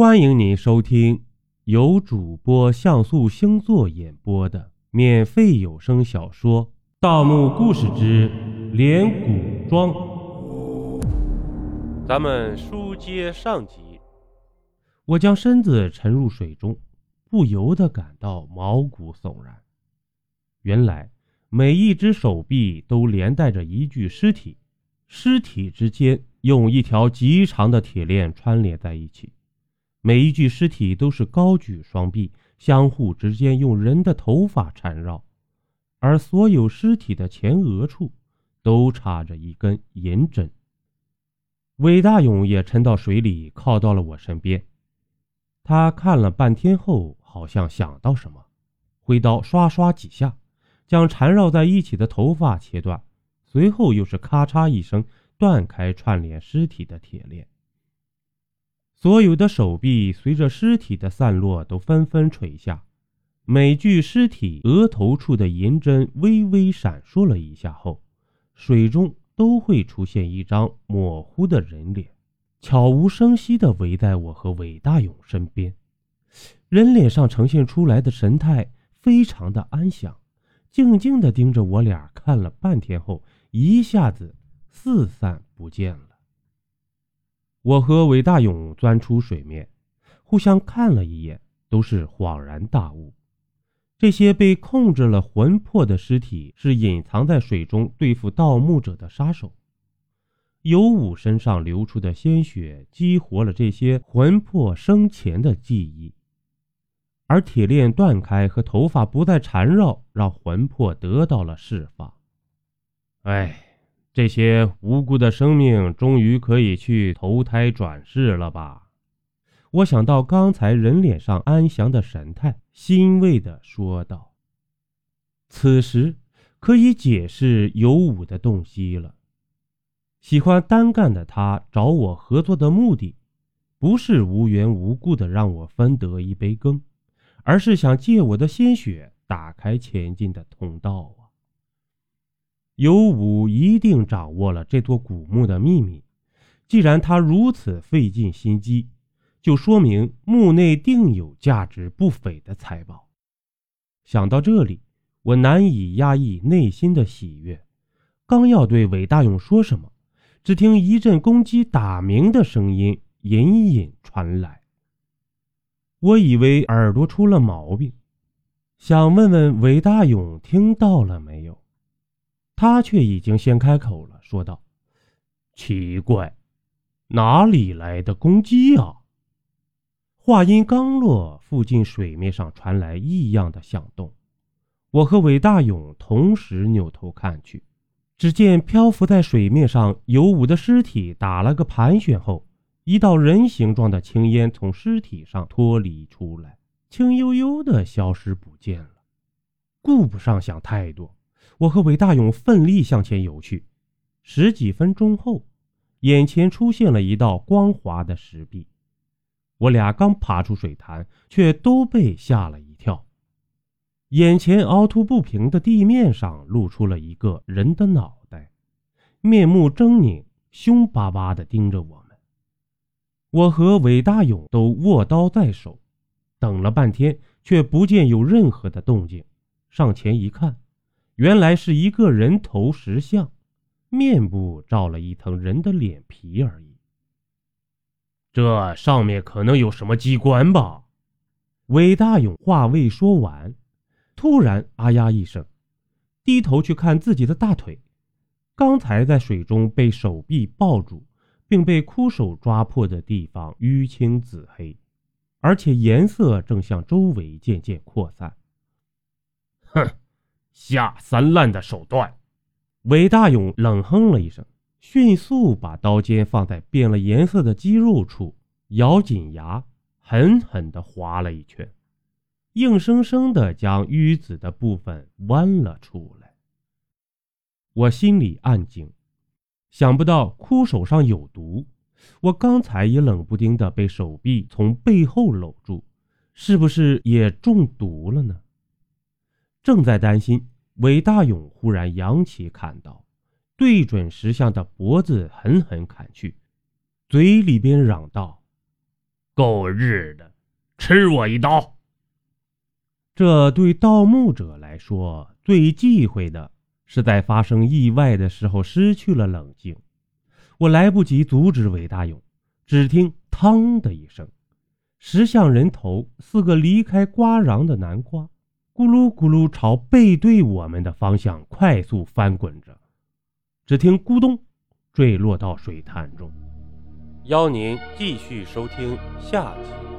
欢迎您收听由主播像素星座演播的免费有声小说《盗墓故事之连古庄》。咱们书接上集，我将身子沉入水中，不由得感到毛骨悚然。原来每一只手臂都连带着一具尸体，尸体之间用一条极长的铁链穿连在一起。每一具尸体都是高举双臂，相互之间用人的头发缠绕，而所有尸体的前额处都插着一根银针。韦大勇也沉到水里，靠到了我身边。他看了半天后，好像想到什么，挥刀刷刷几下，将缠绕在一起的头发切断，随后又是咔嚓一声断开串联尸体的铁链。所有的手臂随着尸体的散落都纷纷垂下，每具尸体额头处的银针微微闪烁了一下后，水中都会出现一张模糊的人脸，悄无声息地围在我和韦大勇身边。人脸上呈现出来的神态非常的安详，静静地盯着我俩看了半天后，一下子四散不见了。我和韦大勇钻出水面，互相看了一眼，都是恍然大悟：这些被控制了魂魄的尸体是隐藏在水中对付盗墓者的杀手。尤武身上流出的鲜血激活了这些魂魄生前的记忆，而铁链断开和头发不再缠绕，让魂魄得到了释放。哎。这些无辜的生命终于可以去投胎转世了吧？我想到刚才人脸上安详的神态，欣慰地说道：“此时可以解释尤武的洞悉了。喜欢单干的他找我合作的目的，不是无缘无故的让我分得一杯羹，而是想借我的鲜血打开前进的通道。”尤武一定掌握了这座古墓的秘密。既然他如此费尽心机，就说明墓内定有价值不菲的财宝。想到这里，我难以压抑内心的喜悦。刚要对韦大勇说什么，只听一阵公鸡打鸣的声音隐隐传来。我以为耳朵出了毛病，想问问韦大勇听到了没有。他却已经先开口了，说道：“奇怪，哪里来的公鸡啊？”话音刚落，附近水面上传来异样的响动。我和韦大勇同时扭头看去，只见漂浮在水面上有武的尸体打了个盘旋后，一道人形状的青烟从尸体上脱离出来，轻悠悠的消失不见了。顾不上想太多。我和韦大勇奋力向前游去，十几分钟后，眼前出现了一道光滑的石壁。我俩刚爬出水潭，却都被吓了一跳。眼前凹凸不平的地面上露出了一个人的脑袋，面目狰狞，凶巴巴地盯着我们。我和韦大勇都握刀在手，等了半天，却不见有任何的动静。上前一看。原来是一个人头石像，面部罩了一层人的脸皮而已。这上面可能有什么机关吧？韦大勇话未说完，突然“啊呀”一声，低头去看自己的大腿，刚才在水中被手臂抱住并被枯手抓破的地方淤青紫黑，而且颜色正向周围渐渐扩散。哼！下三滥的手段！韦大勇冷哼了一声，迅速把刀尖放在变了颜色的肌肉处，咬紧牙，狠狠地划了一圈，硬生生地将淤紫的部分剜了出来。我心里暗惊，想不到枯手上有毒。我刚才也冷不丁的被手臂从背后搂住，是不是也中毒了呢？正在担心，韦大勇忽然扬起砍刀，对准石像的脖子狠狠砍去，嘴里边嚷道：“够日的，吃我一刀！这对盗墓者来说，最忌讳的是在发生意外的时候失去了冷静。我来不及阻止韦大勇，只听“嘡”的一声，石像人头似个离开瓜瓤的南瓜，咕噜咕噜朝背对我们的方向快速翻滚着。只听“咕咚”，坠落到水潭中。邀您继续收听下集。